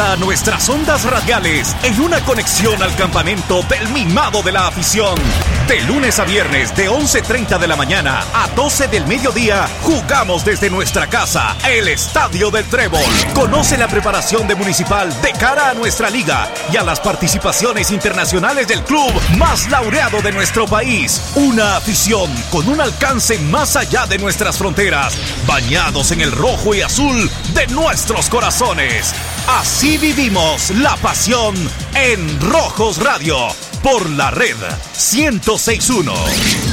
a nuestras ondas radiales en una conexión al campamento del mimado de la afición. De lunes a viernes de 11.30 de la mañana a 12 del mediodía, jugamos desde nuestra casa, el Estadio del Trébol. Conoce la preparación de Municipal de cara a nuestra liga y a las participaciones internacionales del club más laureado de nuestro país. Una afición con un alcance más allá de nuestras fronteras, bañados en el rojo y azul de nuestros corazones. Así vivimos la pasión en Rojos Radio por la red 1061.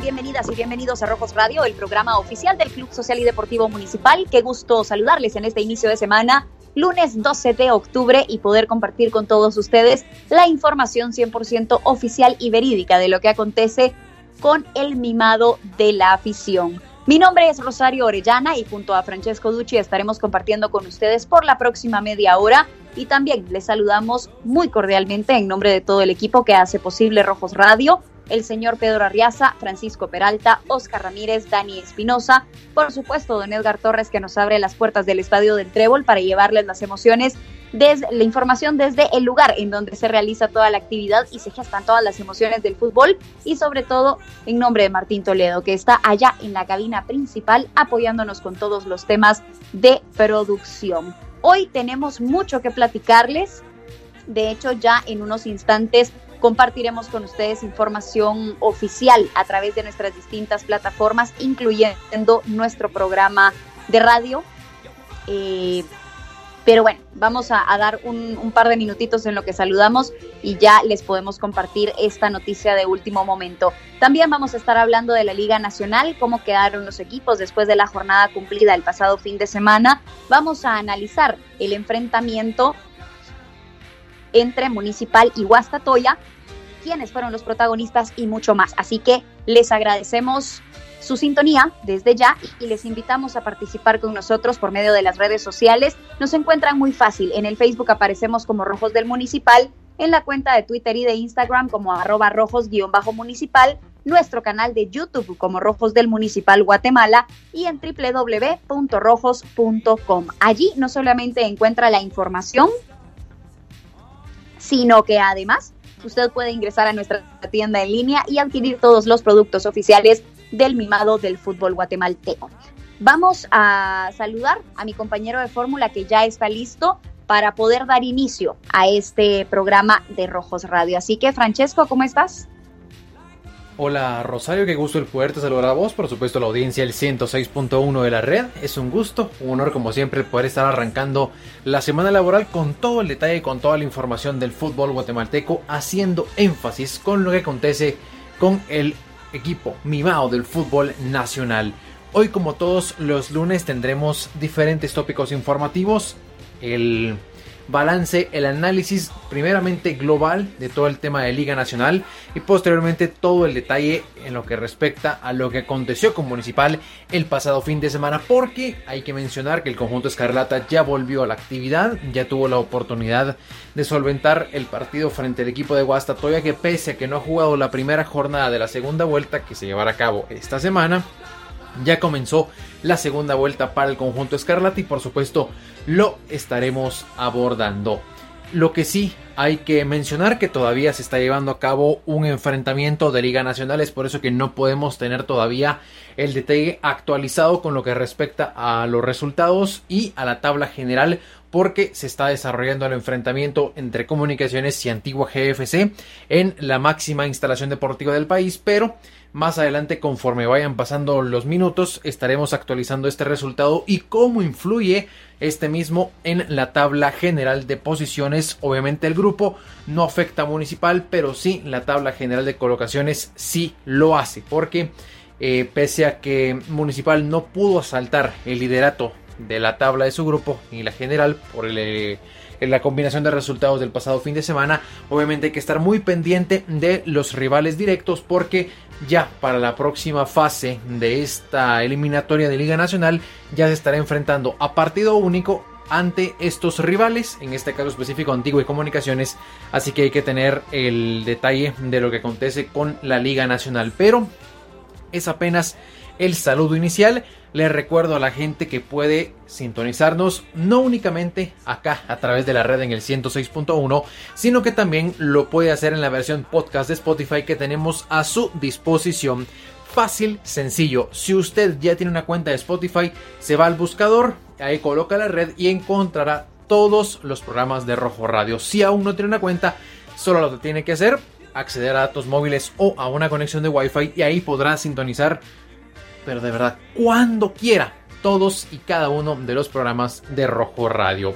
Bienvenidas y bienvenidos a Rojos Radio, el programa oficial del Club Social y Deportivo Municipal. Qué gusto saludarles en este inicio de semana, lunes 12 de octubre, y poder compartir con todos ustedes la información 100% oficial y verídica de lo que acontece con el mimado de la afición. Mi nombre es Rosario Orellana y junto a Francesco Ducci estaremos compartiendo con ustedes por la próxima media hora y también les saludamos muy cordialmente en nombre de todo el equipo que hace posible Rojos Radio, el señor Pedro Arriaza, Francisco Peralta, Oscar Ramírez, Dani Espinosa, por supuesto don Edgar Torres que nos abre las puertas del Estadio del Trébol para llevarles las emociones desde la información desde el lugar en donde se realiza toda la actividad y se gestan todas las emociones del fútbol y sobre todo en nombre de Martín Toledo que está allá en la cabina principal apoyándonos con todos los temas de producción. Hoy tenemos mucho que platicarles. De hecho, ya en unos instantes compartiremos con ustedes información oficial a través de nuestras distintas plataformas, incluyendo nuestro programa de radio. Eh, pero bueno, vamos a, dar un, par de minutitos en lo que saludamos y ya les podemos compartir esta noticia de último momento. También vamos a estar hablando de la Liga Nacional, cómo quedaron los equipos después de la jornada cumplida el pasado fin de semana. Vamos a analizar el enfrentamiento entre Municipal y Huastatoya, quiénes fueron los protagonistas y mucho más. Así que les agradecemos su sintonía desde ya y les invitamos a participar con nosotros por medio de las redes sociales. Nos encuentran muy fácil. En el Facebook aparecemos como Rojos del Municipal, en la cuenta de Twitter y de Instagram como arroba rojos-municipal, nuestro canal de YouTube como Rojos del Municipal Guatemala y en www.rojos.com. Allí no solamente encuentra la información, sino que además usted puede ingresar a nuestra tienda en línea y adquirir todos los productos oficiales del mimado del fútbol guatemalteco. Vamos a saludar a mi compañero de fórmula que ya está listo para poder dar inicio a este programa de Rojos Radio. Así que, Francesco, ¿cómo estás? Hola Rosario, qué gusto el poderte saludar a vos, por supuesto la audiencia el 106.1 de la red. Es un gusto, un honor como siempre poder estar arrancando la semana laboral con todo el detalle, con toda la información del fútbol guatemalteco, haciendo énfasis con lo que acontece con el equipo mimado del fútbol nacional. Hoy como todos los lunes tendremos diferentes tópicos informativos. El balance, el análisis primeramente global de todo el tema de Liga Nacional y posteriormente todo el detalle en lo que respecta a lo que aconteció con Municipal el pasado fin de semana porque hay que mencionar que el conjunto Escarlata ya volvió a la actividad, ya tuvo la oportunidad de solventar el partido frente al equipo de Guastatoya que pese a que no ha jugado la primera jornada de la segunda vuelta que se llevará a cabo esta semana, ya comenzó la segunda vuelta para el conjunto Escarlata y por supuesto lo estaremos abordando. Lo que sí hay que mencionar que todavía se está llevando a cabo un enfrentamiento de Liga Nacional, es por eso que no podemos tener todavía el detalle actualizado con lo que respecta a los resultados y a la tabla general porque se está desarrollando el enfrentamiento entre comunicaciones y antigua GFC en la máxima instalación deportiva del país, pero más adelante, conforme vayan pasando los minutos, estaremos actualizando este resultado y cómo influye este mismo en la tabla general de posiciones. Obviamente el grupo no afecta a Municipal, pero sí la tabla general de colocaciones sí lo hace, porque eh, pese a que Municipal no pudo asaltar el liderato de la tabla de su grupo y la general por el... Eh, en la combinación de resultados del pasado fin de semana. Obviamente hay que estar muy pendiente de los rivales directos porque ya para la próxima fase de esta eliminatoria de Liga Nacional ya se estará enfrentando a partido único ante estos rivales, en este caso específico Antiguo y Comunicaciones, así que hay que tener el detalle de lo que acontece con la Liga Nacional, pero es apenas el saludo inicial. Les recuerdo a la gente que puede sintonizarnos no únicamente acá a través de la red en el 106.1, sino que también lo puede hacer en la versión podcast de Spotify que tenemos a su disposición. Fácil, sencillo. Si usted ya tiene una cuenta de Spotify, se va al buscador, ahí coloca la red y encontrará todos los programas de Rojo Radio. Si aún no tiene una cuenta, solo lo que tiene que hacer, acceder a datos móviles o a una conexión de Wi-Fi y ahí podrá sintonizar pero de verdad, cuando quiera, todos y cada uno de los programas de Rojo Radio.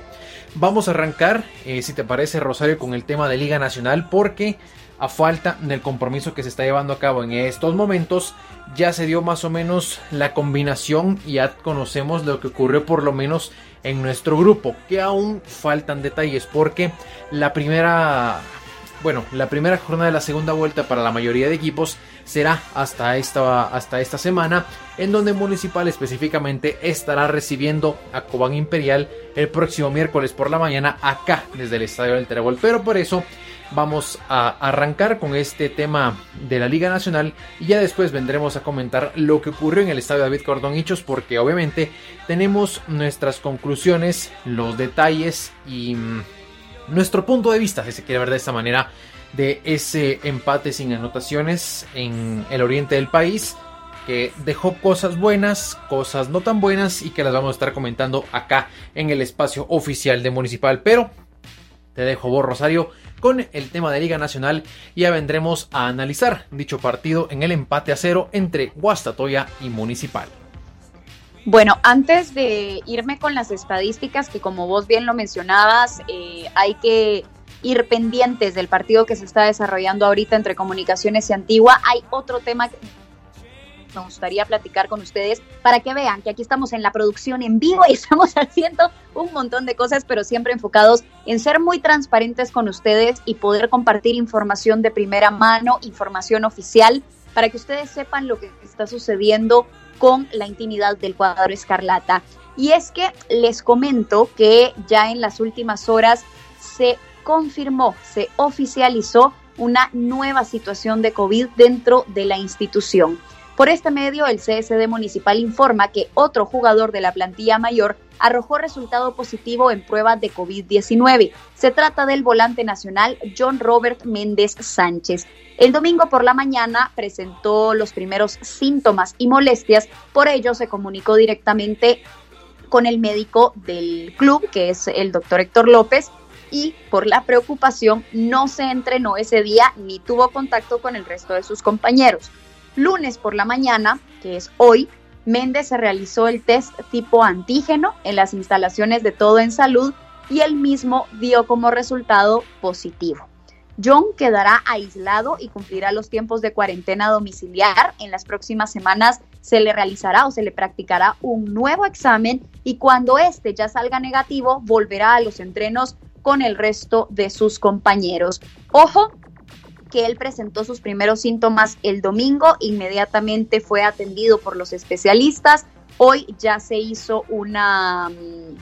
Vamos a arrancar, eh, si te parece, Rosario, con el tema de Liga Nacional, porque a falta del compromiso que se está llevando a cabo en estos momentos, ya se dio más o menos la combinación y ya conocemos lo que ocurrió por lo menos en nuestro grupo, que aún faltan detalles, porque la primera bueno, la primera jornada de la segunda vuelta para la mayoría de equipos será hasta esta, hasta esta semana, en donde Municipal específicamente estará recibiendo a Cobán Imperial el próximo miércoles por la mañana acá desde el Estadio del Terebol. Pero por eso vamos a arrancar con este tema de la Liga Nacional y ya después vendremos a comentar lo que ocurrió en el Estadio David Cordón Hichos porque obviamente tenemos nuestras conclusiones, los detalles y mm, nuestro punto de vista, si se quiere ver de esta manera, de ese empate sin anotaciones en el oriente del país, que dejó cosas buenas, cosas no tan buenas y que las vamos a estar comentando acá en el espacio oficial de Municipal. Pero te dejo vos, Rosario, con el tema de Liga Nacional y ya vendremos a analizar dicho partido en el empate a cero entre Guastatoya y Municipal. Bueno, antes de irme con las estadísticas, que como vos bien lo mencionabas, eh, hay que ir pendientes del partido que se está desarrollando ahorita entre Comunicaciones y Antigua, hay otro tema que me gustaría platicar con ustedes para que vean que aquí estamos en la producción en vivo y estamos haciendo un montón de cosas, pero siempre enfocados en ser muy transparentes con ustedes y poder compartir información de primera mano, información oficial, para que ustedes sepan lo que está sucediendo con la intimidad del cuadro escarlata. Y es que les comento que ya en las últimas horas se confirmó, se oficializó una nueva situación de COVID dentro de la institución. Por este medio, el CSD municipal informa que otro jugador de la plantilla mayor arrojó resultado positivo en pruebas de COVID-19. Se trata del volante nacional John Robert Méndez Sánchez. El domingo por la mañana presentó los primeros síntomas y molestias, por ello se comunicó directamente con el médico del club, que es el doctor Héctor López, y por la preocupación no se entrenó ese día ni tuvo contacto con el resto de sus compañeros. Lunes por la mañana, que es hoy, Méndez se realizó el test tipo antígeno en las instalaciones de Todo en Salud y él mismo dio como resultado positivo. John quedará aislado y cumplirá los tiempos de cuarentena domiciliar. En las próximas semanas se le realizará o se le practicará un nuevo examen y cuando este ya salga negativo volverá a los entrenos con el resto de sus compañeros. Ojo que él presentó sus primeros síntomas el domingo, inmediatamente fue atendido por los especialistas. Hoy ya se hizo una, mm,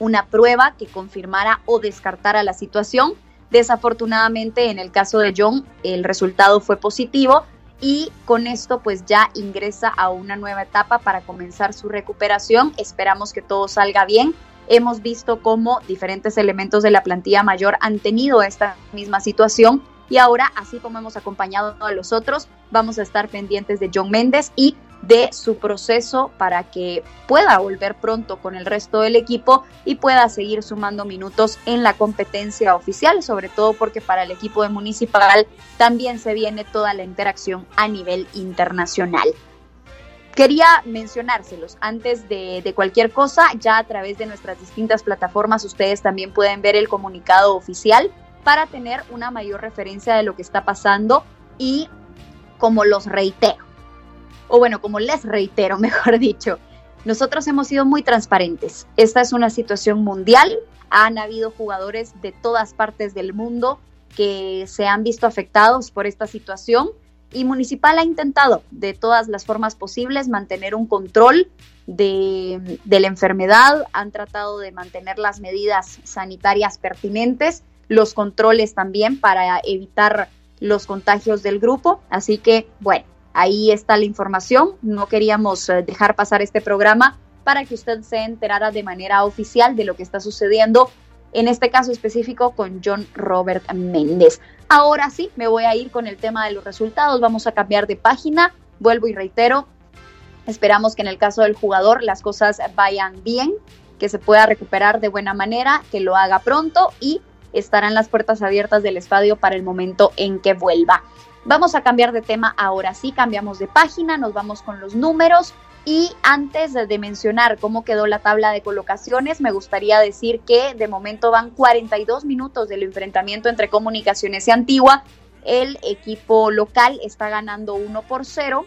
una prueba que confirmara o descartara la situación. Desafortunadamente, en el caso de John, el resultado fue positivo y con esto pues ya ingresa a una nueva etapa para comenzar su recuperación. Esperamos que todo salga bien. Hemos visto cómo diferentes elementos de la plantilla mayor han tenido esta misma situación y ahora, así como hemos acompañado a los otros, vamos a estar pendientes de John Méndez y de su proceso para que pueda volver pronto con el resto del equipo y pueda seguir sumando minutos en la competencia oficial, sobre todo porque para el equipo de Municipal también se viene toda la interacción a nivel internacional. Quería mencionárselos antes de, de, cualquier cosa, ya a través de nuestras distintas plataformas ustedes también pueden ver el comunicado oficial para tener una mayor referencia de lo que está pasando y como los reitero, o bueno, como les reitero, mejor dicho, nosotros hemos sido muy transparentes. Esta es una situación mundial, han habido jugadores de todas partes del mundo que se han visto afectados por esta situación y Municipal ha intentado de todas las formas posibles mantener un control de, la enfermedad, han tratado de mantener las medidas sanitarias pertinentes los controles también para evitar los contagios del grupo. Así que, bueno, ahí está la información. No queríamos eh, dejar pasar este programa para que usted se enterara de manera oficial de lo que está sucediendo, en este caso específico con John Robert Méndez. Ahora sí, me voy a ir con el tema de los resultados. Vamos a cambiar de página. Vuelvo y reitero, esperamos que en el caso del jugador las cosas vayan bien, que se pueda recuperar de buena manera, que lo haga pronto y estarán las puertas abiertas del estadio para el momento en que vuelva. Vamos a cambiar de tema ahora sí, cambiamos de página, nos vamos con los números. Y antes de mencionar cómo quedó la tabla de colocaciones, me gustaría decir que de momento van 42 minutos del enfrentamiento entre Comunicaciones y Antigua. El equipo local está ganando 1 por 0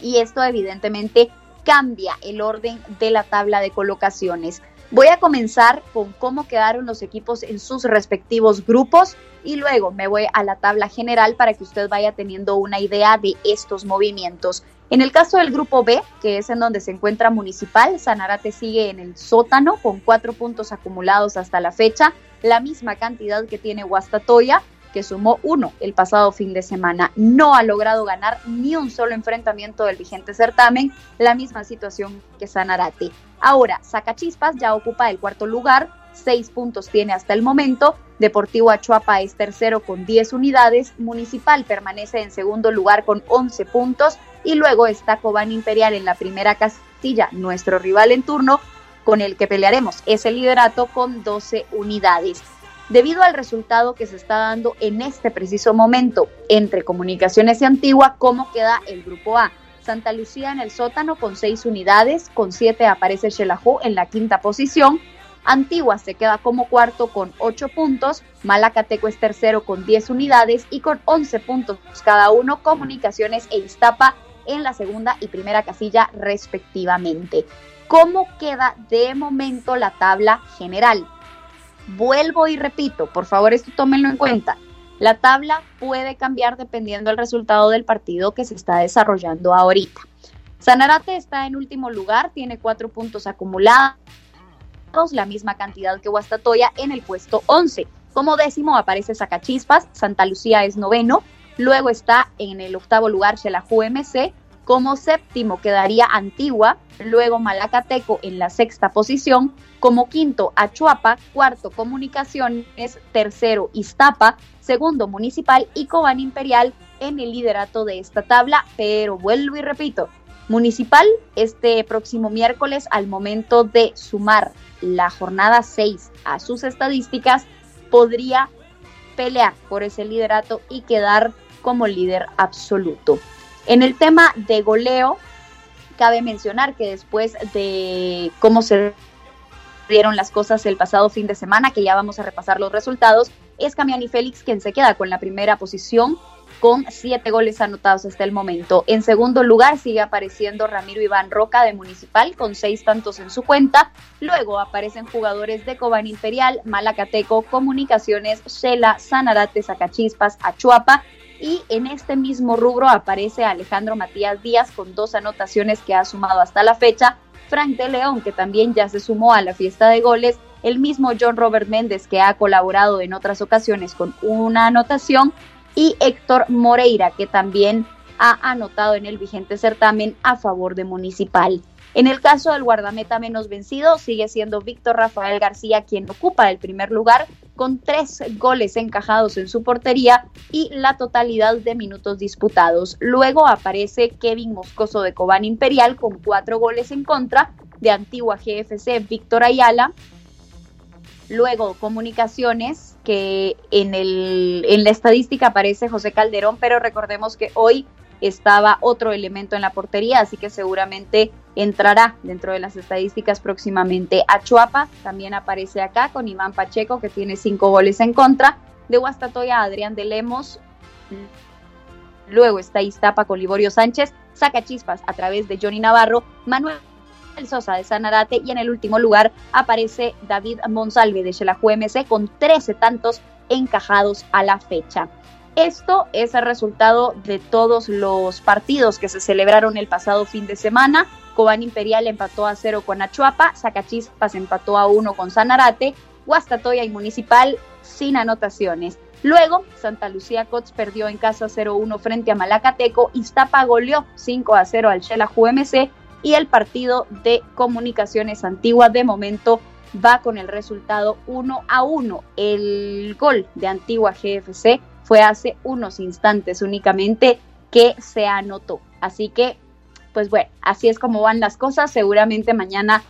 y esto evidentemente cambia el orden de la tabla de colocaciones. Voy a comenzar con cómo quedaron los equipos en sus respectivos grupos y luego me voy a la tabla general para que usted vaya teniendo una idea de estos movimientos. En el caso del grupo B, que es en donde se encuentra Municipal, Sanarate sigue en el sótano con cuatro puntos acumulados hasta la fecha, la misma cantidad que tiene Guastatoya, que sumó uno el pasado fin de semana. No ha logrado ganar ni un solo enfrentamiento del vigente certamen, la misma situación que Sanarate. Ahora, Sacachispas ya ocupa el cuarto lugar, seis puntos tiene hasta el momento. Deportivo Achuapa es tercero con 10 unidades. Municipal permanece en segundo lugar con 11 puntos. Y luego está Cobán Imperial en la primera castilla, nuestro rival en turno, con el que pelearemos ese liderato con 12 unidades debido al resultado que se está dando en este preciso momento entre Comunicaciones y Antigua, cómo queda el grupo A. Santa Lucía en el sótano con seis unidades, con siete aparece Xelajú en la quinta posición, Antigua se queda como cuarto con ocho puntos, Malacateco es tercero con diez unidades y con once puntos cada uno, Comunicaciones e Iztapa en la segunda y primera casilla respectivamente. ¿Cómo queda de momento la tabla general? Vuelvo y repito, por favor esto tómenlo en cuenta. La tabla puede cambiar dependiendo del resultado del partido que se está desarrollando ahorita. Sanarate está en último lugar, tiene cuatro puntos acumulados, la misma cantidad que Guastatoya en el puesto 11. Como décimo aparece Zacachispas, Santa Lucía es noveno, luego está en el octavo lugar Xelajú MC, como séptimo quedaría Antigua, luego Malacateco en la sexta posición, como quinto Achuapa, cuarto Comunicaciones, tercero Iztapa, segundo Municipal y Cobán Imperial en el liderato de esta tabla, pero vuelvo y repito, Municipal este próximo miércoles al momento de sumar la jornada 6 a sus estadísticas podría pelear por ese liderato y quedar como líder absoluto. En el tema de goleo, cabe mencionar que después de cómo se dieron las cosas el pasado fin de semana, que ya vamos a repasar los resultados, es Camiani Félix quien se queda con la primera posición con siete goles anotados hasta el momento. En segundo lugar sigue apareciendo Ramiro Iván Roca de Municipal con seis tantos en su cuenta. Luego aparecen jugadores de Cobán Imperial, Malacateco, Comunicaciones, Shela, Sanarate, Zacachispas, Achuapa. Y en este mismo rubro aparece Alejandro Matías Díaz con dos anotaciones que ha sumado hasta la fecha. Frank de León, que también ya se sumó a la fiesta de goles. El mismo John Robert Méndez, que ha colaborado en otras ocasiones con una anotación y Héctor Moreira, que también ha anotado en el vigente certamen a favor de Municipal. En el caso del guardameta menos vencido, sigue siendo Víctor Rafael García quien ocupa el primer lugar con tres goles encajados en su portería y la totalidad de minutos disputados. Luego aparece Kevin Moscoso de Cobán Imperial con cuatro goles en contra de Antigua GFC Víctor Ayala. Luego Comunicaciones que en, el, en la estadística aparece José Calderón, pero recordemos que hoy estaba otro elemento en la portería, así que seguramente entrará dentro de las estadísticas próximamente. Achuapa también aparece acá con Iván Pacheco, que tiene cinco goles en contra. De Guastatoya, Adrián de Lemos. Luego está Iztapa con Liborio Sánchez. Saca chispas a través de Johnny Navarro. Manuel el Sosa de Sanarate y en el último lugar aparece David Monsalve de Xelajú MC con 13 tantos encajados a la fecha. Esto es el resultado de todos los partidos que se celebraron el pasado fin de semana. Cobán Imperial empató a cero con Achuapa, Zacachispas empató a uno con Sanarate, Guastatoya y Municipal sin anotaciones. Luego, Santa Lucía Cots perdió en casa 0-1 frente a Malacateco, Iztapa goleó 5 a 0 al Xelajú MC y el partido de Comunicaciones Antigua de momento va con el resultado 1 a 1. El gol de Antigua GFC fue hace unos instantes únicamente que se anotó. Así que, pues bueno, así es como van las cosas. Seguramente mañana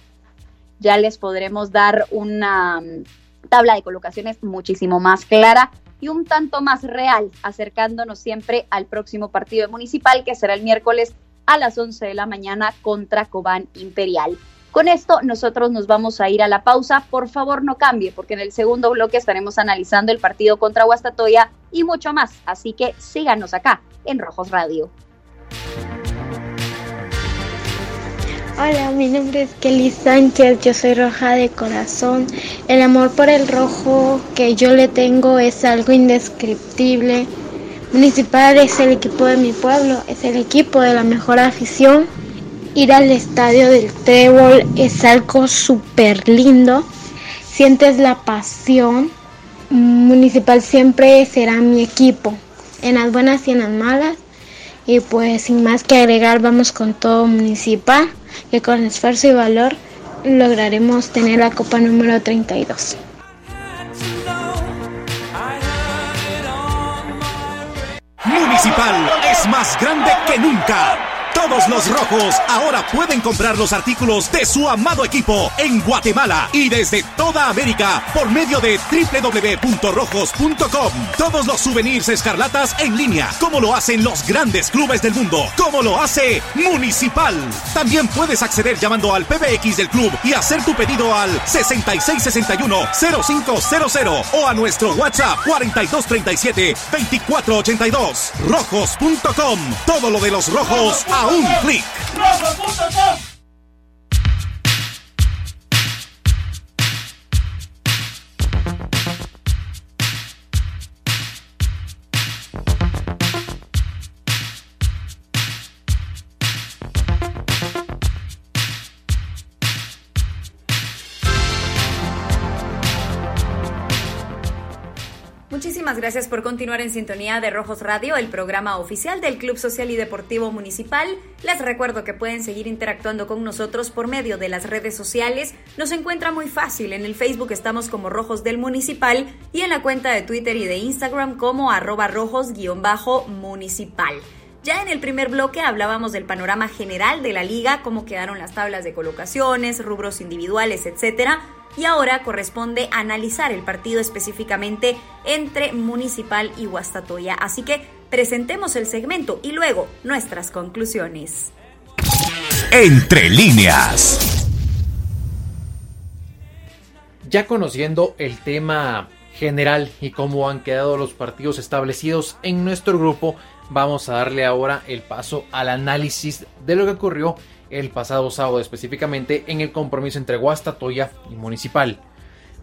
ya les podremos dar una mm, tabla de colocaciones muchísimo más clara y un tanto más real, acercándonos siempre al próximo partido municipal que será el miércoles a las 11 de la mañana contra Cobán Imperial. Con esto nosotros nos vamos a ir a la pausa. Por favor no cambie porque en el segundo bloque estaremos analizando el partido contra Guastatoya y mucho más. Así que síganos acá en Rojos Radio. Hola, mi nombre es Kelly Sánchez, yo soy roja de corazón. El amor por el rojo que yo le tengo es algo indescriptible. Municipal es el equipo de mi pueblo, es el equipo de la mejor afición. Ir al estadio del Trébol es algo súper lindo. Sientes la pasión. Municipal siempre será mi equipo, en las buenas y en las malas. Y pues sin más que agregar, vamos con todo Municipal, que con esfuerzo y valor lograremos tener la Copa número 32. Municipal es más grande que nunca. Todos los rojos ahora pueden comprar los artículos de su amado equipo en Guatemala y desde toda América por medio de www.rojos.com. Todos los souvenirs escarlatas en línea, como lo hacen los grandes clubes del mundo, como lo hace Municipal. También puedes acceder llamando al PBX del club y hacer tu pedido al 6661-0500 o a nuestro WhatsApp 4237-2482. Rojos.com. Todo lo de los rojos a un clic. Muchísimas gracias por continuar en sintonía de Rojos Radio, el programa oficial del Club Social y Deportivo Municipal. Les recuerdo que pueden seguir interactuando con nosotros por medio de las redes sociales. Nos encuentra muy fácil. En el Facebook estamos como Rojos del Municipal y en la cuenta de Twitter y de Instagram como arroba rojos-municipal. Ya en el primer bloque hablábamos del panorama general de la liga, cómo quedaron las tablas de colocaciones, rubros individuales, etcétera y ahora corresponde analizar el partido específicamente entre Municipal y Guastatoya. Así que presentemos el segmento y luego nuestras conclusiones. Entre líneas. Ya conociendo el tema general y cómo han quedado los partidos establecidos en nuestro grupo, vamos a darle ahora el paso al análisis de lo que ocurrió el pasado sábado específicamente en el compromiso entre Guastatoya y Municipal.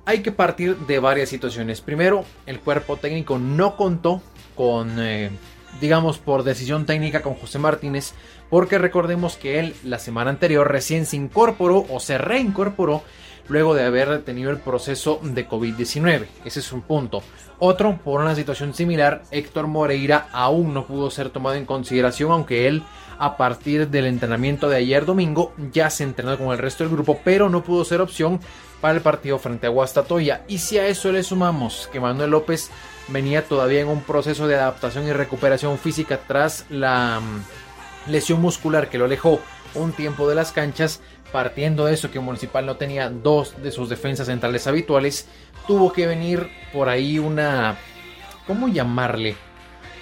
Hay que partir de varias situaciones. Primero, el cuerpo técnico no contó con, eh, digamos, por decisión técnica con José Martínez, porque recordemos que él la semana anterior recién se incorporó o se reincorporó luego de haber tenido el proceso de COVID-19. Ese es un punto. Otro, por una situación similar, Héctor Moreira aún no pudo ser tomado en consideración, aunque él a partir del entrenamiento de ayer domingo ya se entrenó con el resto del grupo, pero no pudo ser opción para el partido frente a Guastatoya. Y si a eso le sumamos que Manuel López venía todavía en un proceso de adaptación y recuperación física tras la mm, lesión muscular que lo alejó un tiempo de las canchas, partiendo de eso que Municipal no tenía dos de sus defensas centrales habituales, tuvo que venir por ahí una, ¿cómo llamarle?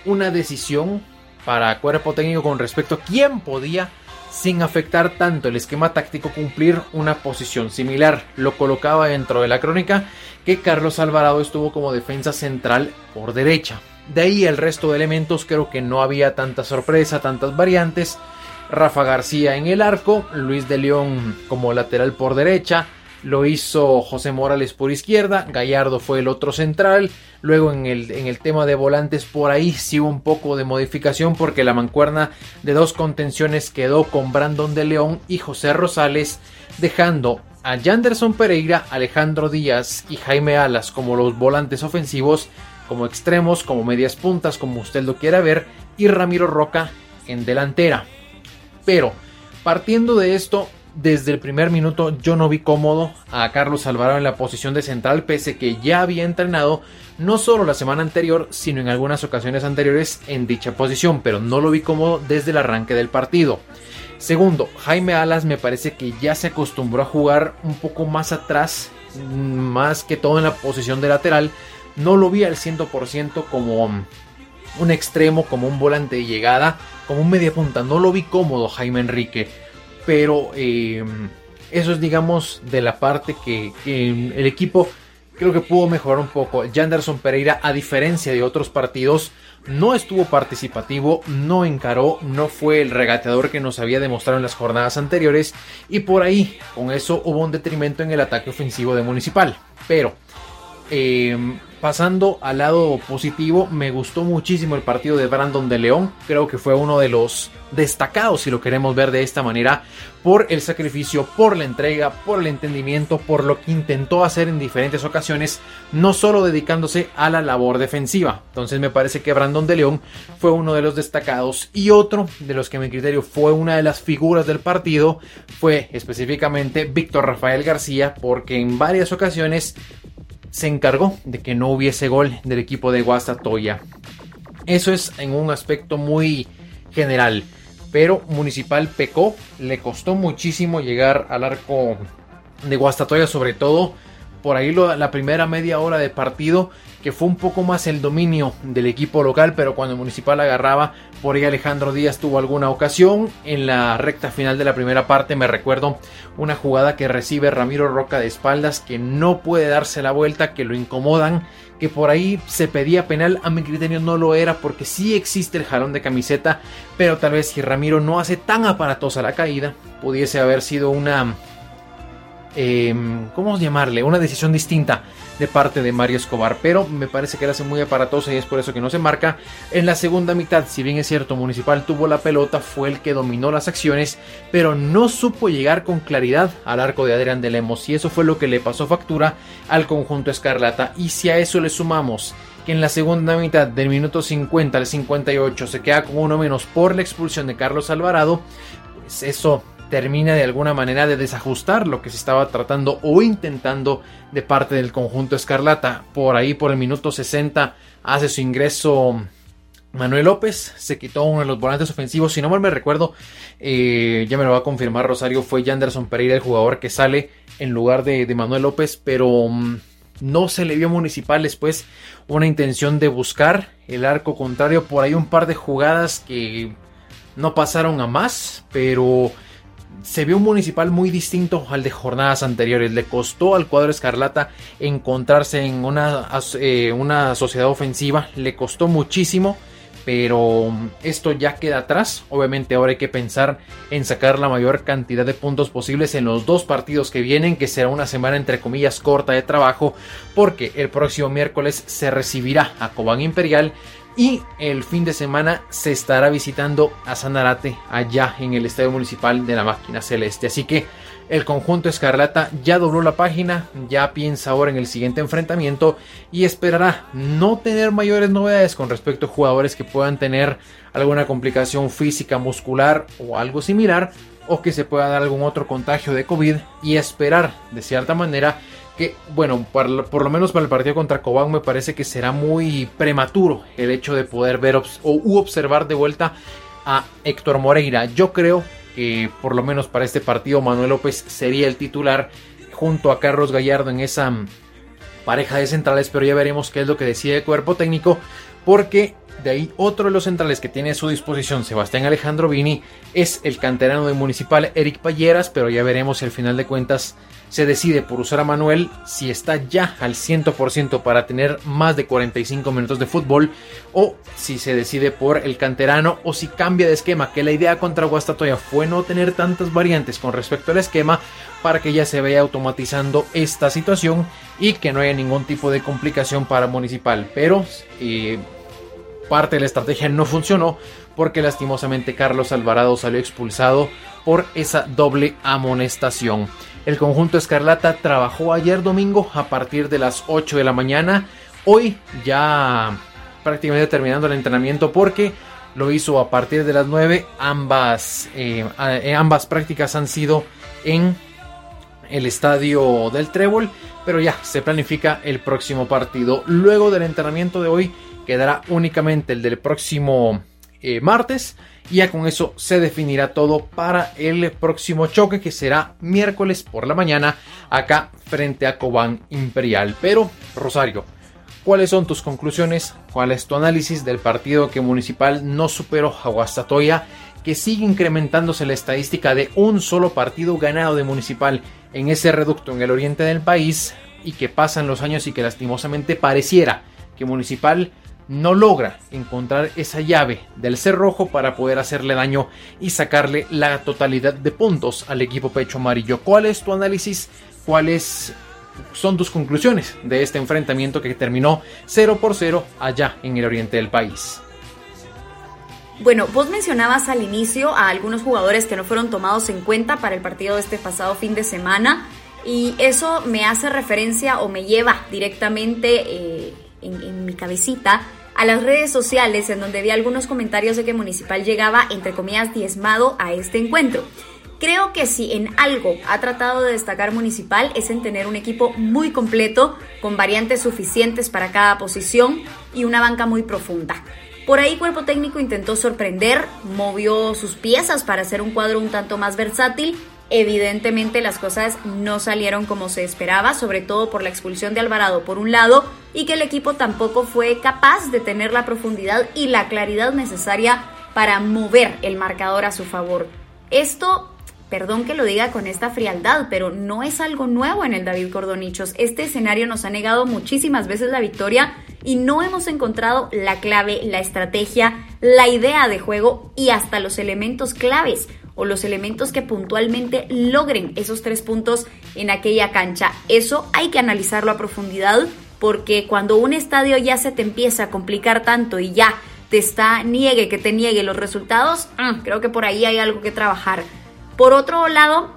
Una decisión para cuerpo técnico con respecto a quién podía, sin afectar tanto el esquema táctico, cumplir una posición similar. Lo colocaba dentro de la crónica que Carlos Alvarado estuvo como defensa central por derecha. De ahí el resto de elementos creo que no había tanta sorpresa, tantas variantes. Rafa García en el arco, Luis de León como lateral por derecha, lo hizo José Morales por izquierda, Gallardo fue el otro central, luego en el, en el tema de volantes por ahí sí hubo un poco de modificación porque la mancuerna de dos contenciones quedó con Brandon de León y José Rosales, dejando a Janderson Pereira, Alejandro Díaz y Jaime Alas como los volantes ofensivos, como extremos, como medias puntas, como usted lo quiera ver, y Ramiro Roca en delantera. Pero partiendo de esto, desde el primer minuto yo no vi cómodo a Carlos Alvarado en la posición de central, pese que ya había entrenado no solo la semana anterior, sino en algunas ocasiones anteriores en dicha posición, pero no lo vi cómodo desde el arranque del partido. Segundo, Jaime Alas me parece que ya se acostumbró a jugar un poco más atrás, más que todo en la posición de lateral. No lo vi al 100% como un extremo, como un volante de llegada, como un media punta. No lo vi cómodo Jaime Enrique. Pero eh, eso es, digamos, de la parte que, el equipo creo que pudo mejorar un poco. Janderson Pereira, a diferencia de otros partidos, no estuvo participativo, no encaró, no fue el regateador que nos había demostrado en las jornadas anteriores. Y por ahí, con eso hubo un detrimento en el ataque ofensivo de Municipal. Pero eh, pasando al lado positivo, me gustó muchísimo el partido de Brandon de León. Creo que fue uno de los destacados, si lo queremos ver de esta manera, por el sacrificio, por la entrega, por el entendimiento, por lo que intentó hacer en diferentes ocasiones, no solo dedicándose a la labor defensiva. Entonces me parece que Brandon de León fue uno de los destacados y otro de los que a mi criterio fue una de las figuras del partido fue específicamente Víctor Rafael García, porque en varias ocasiones se encargó de que no hubiese gol del equipo de Guastatoya. Eso es en un aspecto muy general. Pero Municipal pecó, le costó muchísimo llegar al arco de Guastatoya, sobre todo por ahí la primera media hora de partido, que fue un poco más el dominio del equipo local, pero cuando el Municipal agarraba, por ahí Alejandro Díaz tuvo alguna ocasión. En la recta final de la primera parte me recuerdo una jugada que recibe Ramiro Roca de espaldas, que no puede darse la vuelta, que lo incomodan, que por ahí se pedía penal, a mi criterio no lo era, porque sí existe el jalón de camiseta, pero tal vez si Ramiro no hace tan aparatosa la caída, pudiese haber sido una eh, ¿cómo llamarle? Una decisión distinta de parte de Mario Escobar, pero me parece que la hace muy aparatosa y es por eso que no se marca. En la segunda mitad, si bien es cierto, Municipal tuvo la pelota, fue el que dominó las acciones, pero no supo llegar con claridad al arco de Adrián de Lemos y eso fue lo que le pasó factura al conjunto Escarlata. Y si a eso le sumamos que en la segunda mitad del minuto 50 al 58 se queda con uno menos por la expulsión de Carlos Alvarado, pues eso termina de alguna manera de desajustar lo que se estaba tratando o intentando de parte del conjunto Escarlata. Por ahí, por el minuto 60, hace su ingreso Manuel López, se quitó uno de los volantes ofensivos. Si no mal me recuerdo, eh, ya me lo va a confirmar Rosario, fue Janderson Pereira el jugador que sale en lugar de, Manuel López, pero mm, no se le vio Municipal después una intención de buscar el arco contrario. Por ahí un par de jugadas que no pasaron a más, pero se vio un municipal muy distinto al de jornadas anteriores. Le costó al cuadro escarlata encontrarse en una, eh, una sociedad ofensiva, le costó muchísimo pero esto ya queda atrás. Obviamente ahora hay que pensar en sacar la mayor cantidad de puntos posibles en los dos partidos que vienen, que será una semana entre comillas corta de trabajo, porque el próximo miércoles se recibirá a Cobán Imperial y el fin de semana se estará visitando a Sanarate allá en el Estadio Municipal de la Máquina Celeste. Así que el conjunto Escarlata ya dobló la página, ya piensa ahora en el siguiente enfrentamiento y esperará no tener mayores novedades con respecto a jugadores que puedan tener alguna complicación física, muscular o algo similar o que se pueda dar algún otro contagio de COVID y esperar de cierta manera que, bueno, por, lo menos para el partido contra Cobán me parece que será muy prematuro el hecho de poder ver o observar de vuelta a Héctor Moreira. Yo creo que por lo menos para este partido Manuel López sería el titular junto a Carlos Gallardo en esa mm, pareja de centrales, pero ya veremos qué es lo que decide el cuerpo técnico, porque de ahí otro de los centrales que tiene a su disposición Sebastián Alejandro Vini es el canterano de Municipal Eric Payeras, pero ya veremos si al final de cuentas se decide por usar a Manuel si está ya al 100% para tener más de 45 minutos de fútbol o si se decide por el canterano o si cambia de esquema, que la idea contra Guastatoya fue no tener tantas variantes con respecto al esquema para que ya se vaya automatizando esta situación y que no haya ningún tipo de complicación para Municipal, pero eh, parte de la estrategia no funcionó porque lastimosamente Carlos Alvarado salió expulsado por esa doble amonestación. El conjunto Escarlata trabajó ayer domingo a partir de las 8 de la mañana. Hoy ya prácticamente terminando el entrenamiento porque lo hizo a partir de las 9. Ambas, eh, eh, ambas prácticas han sido en el estadio del Trébol, pero ya se planifica el próximo partido. Luego del entrenamiento de hoy quedará únicamente el del próximo eh, martes y ya con eso se definirá todo para el próximo choque que será miércoles por la mañana acá frente a Cobán Imperial. Pero, Rosario, ¿cuáles son tus conclusiones? ¿Cuál es tu análisis del partido que Municipal no superó a? Que sigue incrementándose la estadística de un solo partido ganado de Municipal en ese reducto en el oriente del país y que pasan los años y que lastimosamente pareciera que Municipal no logra encontrar esa llave del cerrojo para poder hacerle daño y sacarle la totalidad de puntos al equipo pecho amarillo. ¿Cuál es tu análisis? ¿Cuáles son tus conclusiones de este enfrentamiento que terminó 0 por 0 allá en el oriente del país? Bueno, vos mencionabas al inicio a algunos jugadores que no fueron tomados en cuenta para el partido de este pasado fin de semana y eso me hace referencia o me lleva directamente eh, en, mi cabecita a las redes sociales en donde vi algunos comentarios de que Municipal llegaba, entre comillas, diezmado a este encuentro. Creo que si en algo ha tratado de destacar Municipal es en tener un equipo muy completo, con variantes suficientes para cada posición y una banca muy profunda. Por ahí Cuerpo Técnico intentó sorprender, movió sus piezas para hacer un cuadro un tanto más versátil Evidentemente las cosas no salieron como se esperaba, sobre todo por la expulsión de Alvarado por un lado y que el equipo tampoco fue capaz de tener la profundidad y la claridad necesaria para mover el marcador a su favor. Esto, perdón que lo diga con esta frialdad, pero no es algo nuevo en el David Cordonichos. Este escenario nos ha negado muchísimas veces la victoria y no hemos encontrado la clave, la estrategia, la idea de juego y hasta los elementos claves o los elementos que puntualmente logren esos tres puntos en aquella cancha. Eso hay que analizarlo a profundidad porque cuando un estadio ya se te empieza a complicar tanto y ya te está niegue que te niegue los resultados, ah, creo que por ahí hay algo que trabajar. Por otro lado,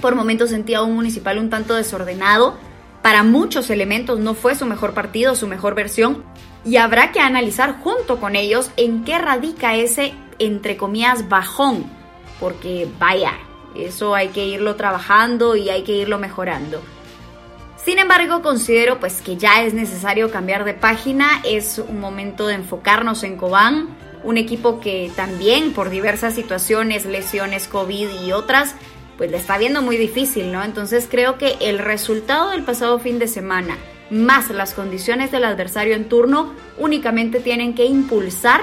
por momentos sentía un municipal un tanto desordenado. Para muchos elementos no fue su mejor partido, su mejor versión. Y habrá que analizar junto con ellos en qué radica ese, entre comillas, bajón porque vaya, eso hay que irlo trabajando y hay que irlo mejorando. Sin embargo, considero pues que ya es necesario cambiar de página, es un momento de enfocarnos en Cobán, un equipo que también por diversas situaciones, lesiones, COVID y otras, pues le está viendo muy difícil, ¿no? Entonces creo que el resultado del pasado fin de semana, más las condiciones del adversario en turno, únicamente tienen que impulsar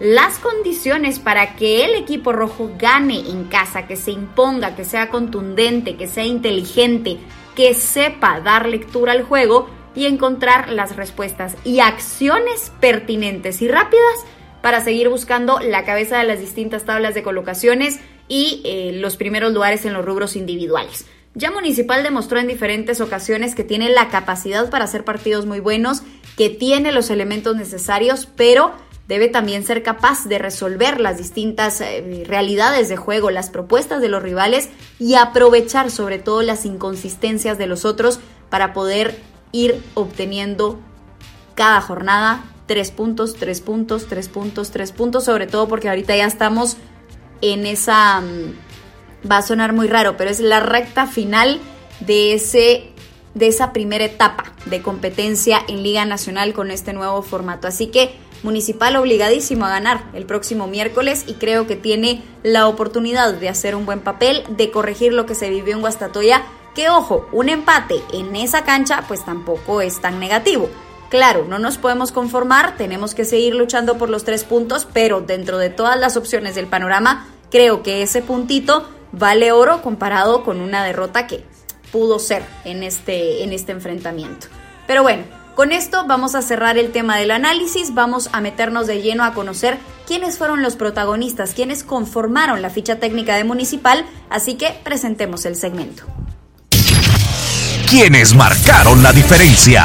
las condiciones para que el equipo rojo gane en casa, que se imponga, que sea contundente, que sea inteligente, que sepa dar lectura al juego y encontrar las respuestas y acciones pertinentes y rápidas para seguir buscando la cabeza de las distintas tablas de colocaciones y eh, los primeros lugares en los rubros individuales. Ya Municipal demostró en diferentes ocasiones que tiene la capacidad para hacer partidos muy buenos, que tiene los elementos necesarios, pero debe también ser capaz de resolver las distintas eh, realidades de juego, las propuestas de los rivales y aprovechar sobre todo las inconsistencias de los otros para poder ir obteniendo cada jornada tres puntos, tres puntos, tres puntos, tres puntos, sobre todo porque ahorita ya estamos en esa, mm, va a sonar muy raro, pero es la recta final de ese de esa primera etapa de competencia en Liga Nacional con este nuevo formato. Así que Municipal obligadísimo a ganar el próximo miércoles y creo que tiene la oportunidad de hacer un buen papel, de corregir lo que se vivió en Guastatoya, que ojo, un empate en esa cancha pues tampoco es tan negativo. Claro, no nos podemos conformar, tenemos que seguir luchando por los tres puntos, pero dentro de todas las opciones del panorama, creo que ese puntito vale oro comparado con una derrota que pudo ser en este, en este enfrentamiento. Pero bueno, con esto vamos a cerrar el tema del análisis, vamos a meternos de lleno a conocer quiénes fueron los protagonistas, quiénes conformaron la ficha técnica de Municipal, así que presentemos el segmento. ¿Quiénes marcaron la diferencia?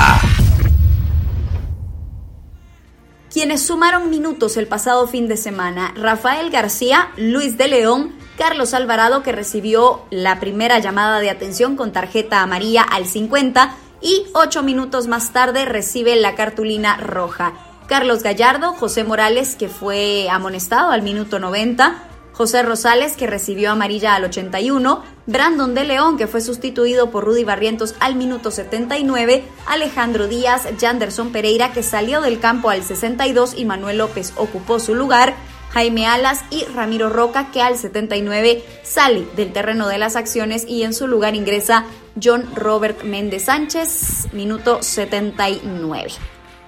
quienes sumaron minutos el pasado fin de semana, Rafael García, Luis de León, Carlos Alvarado que recibió la primera llamada de atención con tarjeta amarilla al 50 y ocho minutos más tarde recibe la cartulina roja. Carlos Gallardo, José Morales que fue amonestado al minuto 90, José Rosales, que recibió amarilla al 81, Brandon de León, que fue sustituido por Rudy Barrientos al minuto 79, Alejandro Díaz, Janderson Pereira, que salió del campo al 62 y Manuel López ocupó su lugar, Jaime Alas y Ramiro Roca, que al 79 sale del terreno de las acciones y en su lugar ingresa John Robert Méndez Sánchez, minuto 79.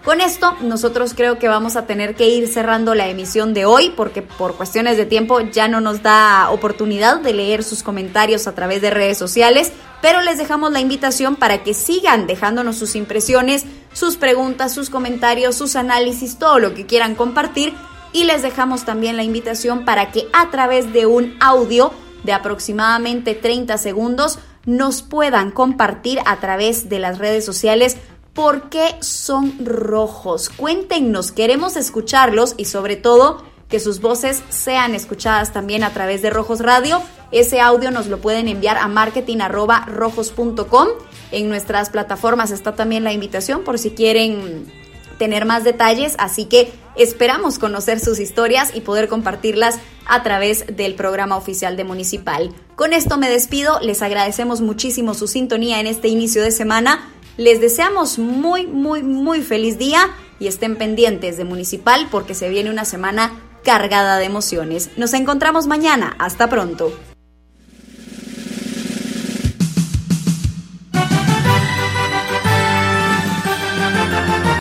Con esto, nosotros creo que vamos a tener que ir cerrando la emisión de hoy porque por cuestiones de tiempo ya no nos da oportunidad de leer sus comentarios a través de redes sociales, pero les dejamos la invitación para que sigan dejándonos sus impresiones, sus preguntas, sus comentarios, sus análisis, todo lo que quieran compartir y les dejamos también la invitación para que a través de un audio de aproximadamente 30 segundos nos puedan compartir a través de las redes sociales ¿Por qué son rojos? Cuéntenos, queremos escucharlos y sobre todo que sus voces sean escuchadas también a través de Rojos Radio. Ese audio nos lo pueden enviar a marketing.rojos.com. En nuestras plataformas está también la invitación por si quieren tener más detalles, así que esperamos conocer sus historias y poder compartirlas a través del programa oficial de Municipal. Con esto me despido, les agradecemos muchísimo su sintonía en este inicio de semana. Les deseamos muy, muy, muy feliz día y estén pendientes de Municipal porque se viene una semana cargada de emociones. Nos encontramos mañana. Hasta pronto.